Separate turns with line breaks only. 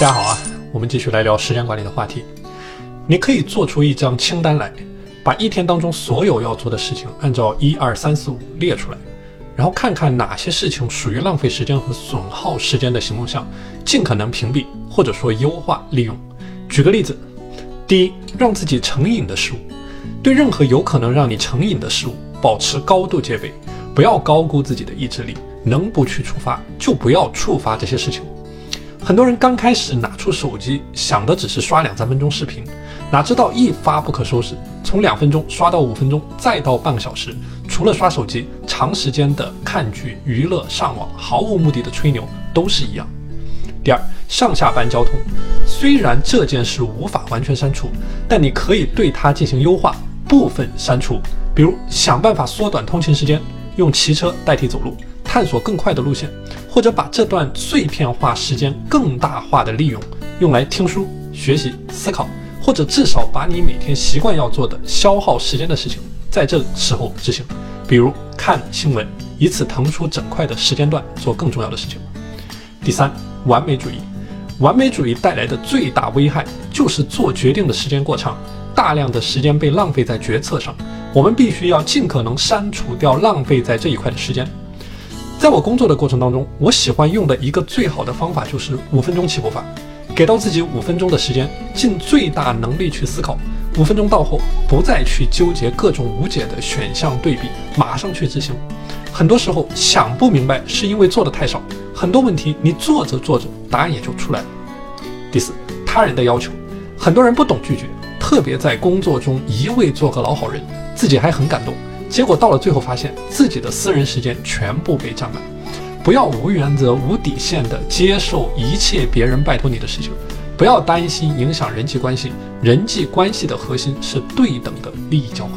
大家好啊，我们继续来聊时间管理的话题。你可以做出一张清单来，把一天当中所有要做的事情按照一二三四五列出来，然后看看哪些事情属于浪费时间和损耗时间的行动项，尽可能屏蔽或者说优化利用。举个例子，第一，让自己成瘾的事物，对任何有可能让你成瘾的事物保持高度戒备，不要高估自己的意志力，能不去触发就不要触发这些事情。很多人刚开始拿出手机，想的只是刷两三分钟视频，哪知道一发不可收拾，从两分钟刷到五分钟，再到半个小时，除了刷手机，长时间的看剧、娱乐、上网，毫无目的的吹牛，都是一样。第二，上下班交通，虽然这件事无法完全删除，但你可以对它进行优化，部分删除，比如想办法缩短通勤时间，用骑车代替走路。探索更快的路线，或者把这段碎片化时间更大化的利用，用来听书、学习、思考，或者至少把你每天习惯要做的消耗时间的事情，在这时候执行。比如看新闻，以此腾出整块的时间段做更重要的事情。第三，完美主义，完美主义带来的最大危害就是做决定的时间过长，大量的时间被浪费在决策上。我们必须要尽可能删除掉浪费在这一块的时间。在我工作的过程当中，我喜欢用的一个最好的方法就是五分钟起步法，给到自己五分钟的时间，尽最大能力去思考。五分钟到后，不再去纠结各种无解的选项对比，马上去执行。很多时候想不明白，是因为做的太少。很多问题你做着做着，答案也就出来了。第四，他人的要求，很多人不懂拒绝，特别在工作中一味做个老好人，自己还很感动。结果到了最后，发现自己的私人时间全部被占满。不要无原则、无底线的接受一切别人拜托你的事情，不要担心影响人际关系。人际关系的核心是对等的利益交换。